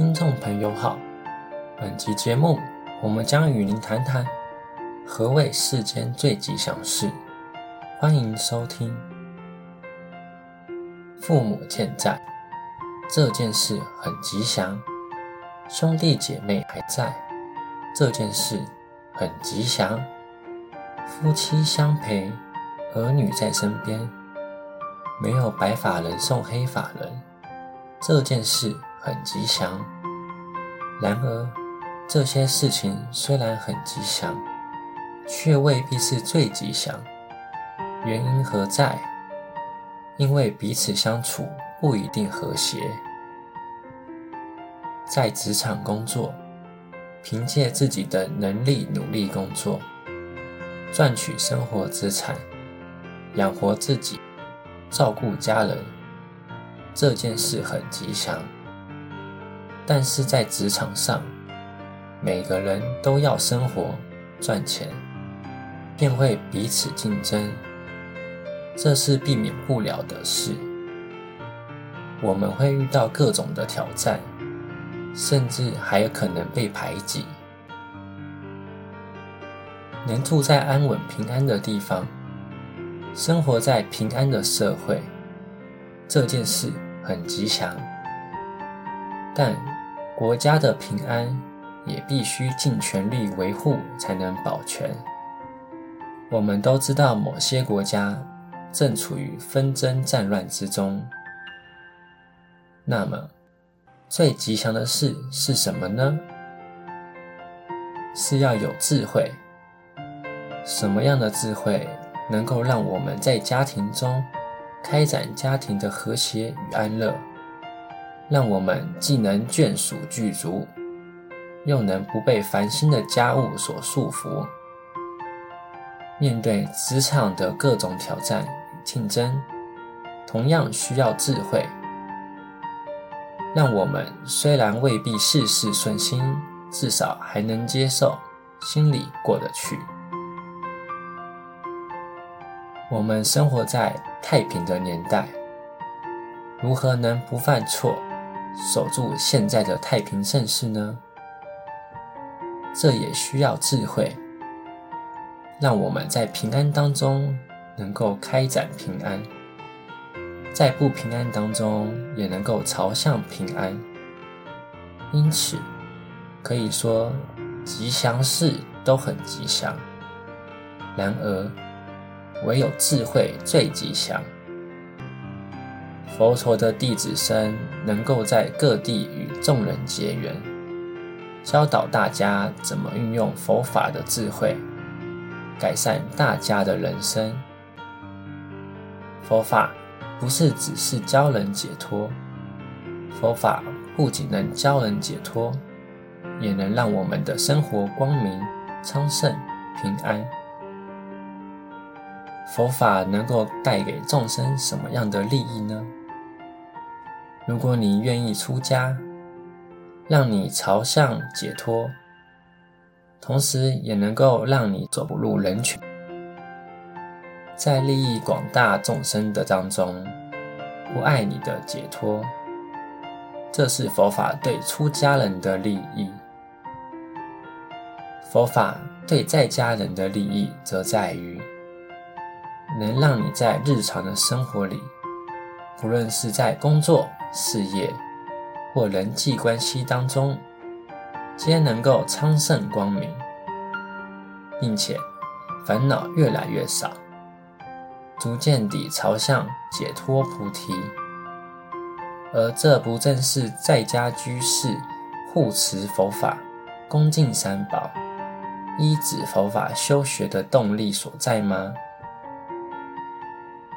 听众朋友好，本集节目我们将与您谈谈何谓世间最吉祥事。欢迎收听。父母健在，这件事很吉祥；兄弟姐妹还在，这件事很吉祥；夫妻相陪，儿女在身边，没有白发人送黑发人，这件事。很吉祥，然而这些事情虽然很吉祥，却未必是最吉祥。原因何在？因为彼此相处不一定和谐。在职场工作，凭借自己的能力努力工作，赚取生活资产，养活自己，照顾家人，这件事很吉祥。但是在职场上，每个人都要生活赚钱，便会彼此竞争，这是避免不了的事。我们会遇到各种的挑战，甚至还有可能被排挤。能住在安稳平安的地方，生活在平安的社会，这件事很吉祥。但国家的平安也必须尽全力维护，才能保全。我们都知道，某些国家正处于纷争战乱之中。那么，最吉祥的事是什么呢？是要有智慧。什么样的智慧能够让我们在家庭中开展家庭的和谐与安乐？让我们既能眷属具足，又能不被烦心的家务所束缚。面对职场的各种挑战与竞争，同样需要智慧。让我们虽然未必事事顺心，至少还能接受，心里过得去。我们生活在太平的年代，如何能不犯错？守住现在的太平盛世呢？这也需要智慧，让我们在平安当中能够开展平安，在不平安当中也能够朝向平安。因此，可以说吉祥事都很吉祥，然而唯有智慧最吉祥。佛陀的弟子僧能够在各地与众人结缘，教导大家怎么运用佛法的智慧，改善大家的人生。佛法不是只是教人解脱，佛法不仅能教人解脱，也能让我们的生活光明、昌盛、平安。佛法能够带给众生什么样的利益呢？如果你愿意出家，让你朝向解脱，同时也能够让你走入人群，在利益广大众生的当中，不碍你的解脱，这是佛法对出家人的利益。佛法对在家人的利益，则在于能让你在日常的生活里，不论是在工作，事业或人际关系当中，皆能够昌盛光明，并且烦恼越来越少，逐渐地朝向解脱菩提。而这不正是在家居士护持佛法、恭敬三宝、依止佛法修学的动力所在吗？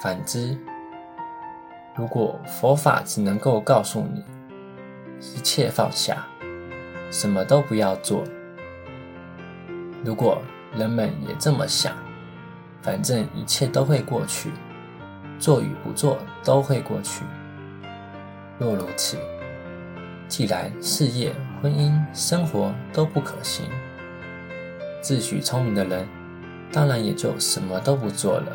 反之，如果佛法只能够告诉你一切放下，什么都不要做；如果人们也这么想，反正一切都会过去，做与不做都会过去。若如此，既然事业、婚姻、生活都不可行，自诩聪明的人，当然也就什么都不做了。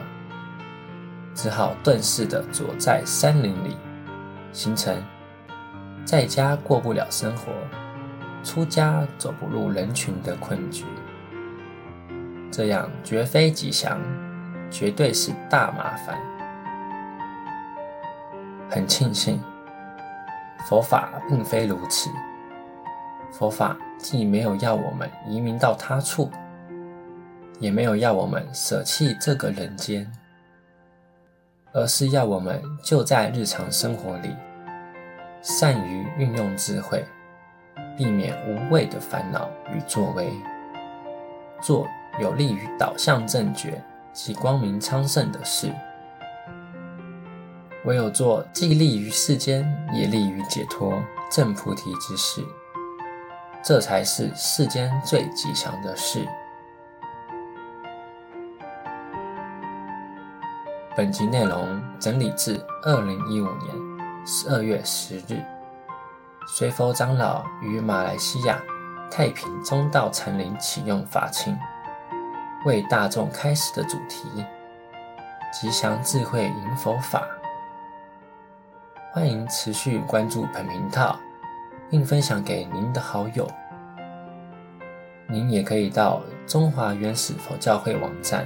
只好遁世的躲在山林里，形成在家过不了生活，出家走不入人群的困局，这样绝非吉祥，绝对是大麻烦。很庆幸，佛法并非如此。佛法既没有要我们移民到他处，也没有要我们舍弃这个人间，而是要我们就在日常生活里，善于运用智慧，避免无谓的烦恼与作为，做有利于导向正觉及光明昌盛的事。唯有做既利于世间，也利于解脱正菩提之事，这才是世间最吉祥的事。本集内容整理自二零一五年十二月十日，随佛长老于马来西亚太平中道禅林启用法钦，为大众开示的主题：吉祥智慧迎佛法。欢迎持续关注本频道，并分享给您的好友。您也可以到中华原始佛教会网站，